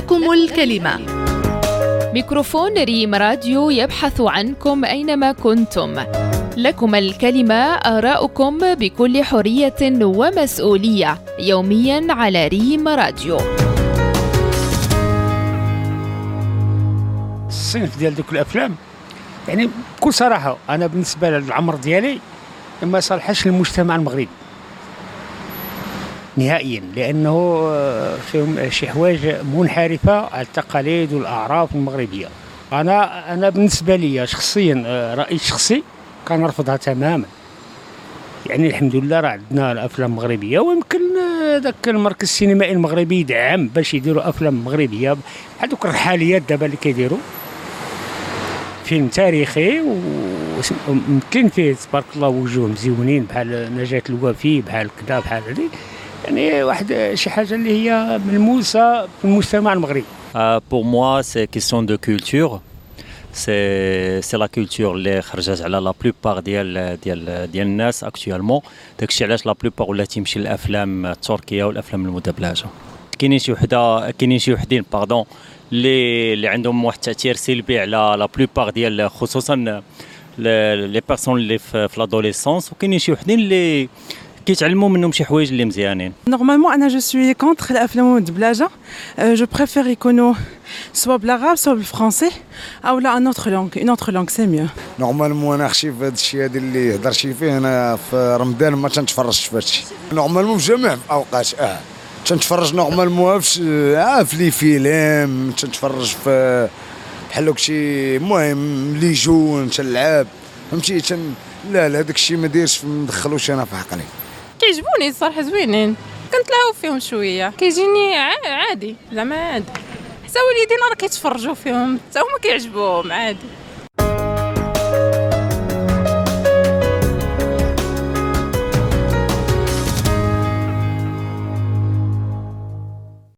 لكم الكلمة. ميكروفون ريم راديو يبحث عنكم أينما كنتم. لكم الكلمة آراؤكم بكل حرية ومسؤولية يوميا على ريم راديو. الصنف ديال دوك الأفلام يعني بكل صراحة أنا بالنسبة للعمر ديالي ما صالحش للمجتمع المغربي. نهائيا لأنه آه، فيهم شي حوايج منحرفة على التقاليد والاعراف المغربية. أنا أنا بالنسبة لي شخصيا آه، راي شخصي كنرفضها تماما. يعني الحمد لله راه عندنا الأفلام المغربية ويمكن آه، ذاك المركز السينمائي المغربي يدعم باش يديروا أفلام مغربية. بحال دوك الرحاليات دابا اللي كيديروا فيلم تاريخي ويمكن فيه تبارك الله وجوه مزيونين بحال نجاة الوفي بحال كذا بحال هذه. يعني واحد شي حاجة اللي هي ملموسة في المجتمع المغربي. pour moi, c'est question de culture. C'est c'est la culture اللي خرجت على la plupart ديال ديال ديال الناس actuellement داكشي علاش la plupart ولا تيمشي للأفلام التركية والأفلام المدبلجة. كاينين شي وحدة كاينين شي وحدين pardon اللي اللي عندهم واحد التأثير سلبي على la plupart ديال خصوصا les personnes اللي في l'adolescence وكاينين شي وحدين اللي كيتعلموا منهم شي حوايج اللي مزيانين je suis contre l'affaire de Blaja. Euh, je préfère يكونوا soit بالعرب soit بالفرنسي أو لا une autre langue. Une autre langue, c'est mieux. نورمالمون أنا خشي في هذا الشيء هذا اللي هضر شي فيه أنا في رمضان ما تنتفرجش في هذا الشيء نورمالمون في جميع الاوقات آه تنتفرج نورمالمون في آه في لي فيلم تنتفرج في بحال شي المهم لي جون تنلعب فهمتي تن لا لا داك الشيء ما دايرش ما ندخلوش أنا في عقلي كيعجبوني الصراحة زوينين. كنتلاعب فيهم شوية. كيجيني عادي زعما عادي. حتى والدينا راه كيتفرجوا فيهم حتى هما كيعجبوهم عادي.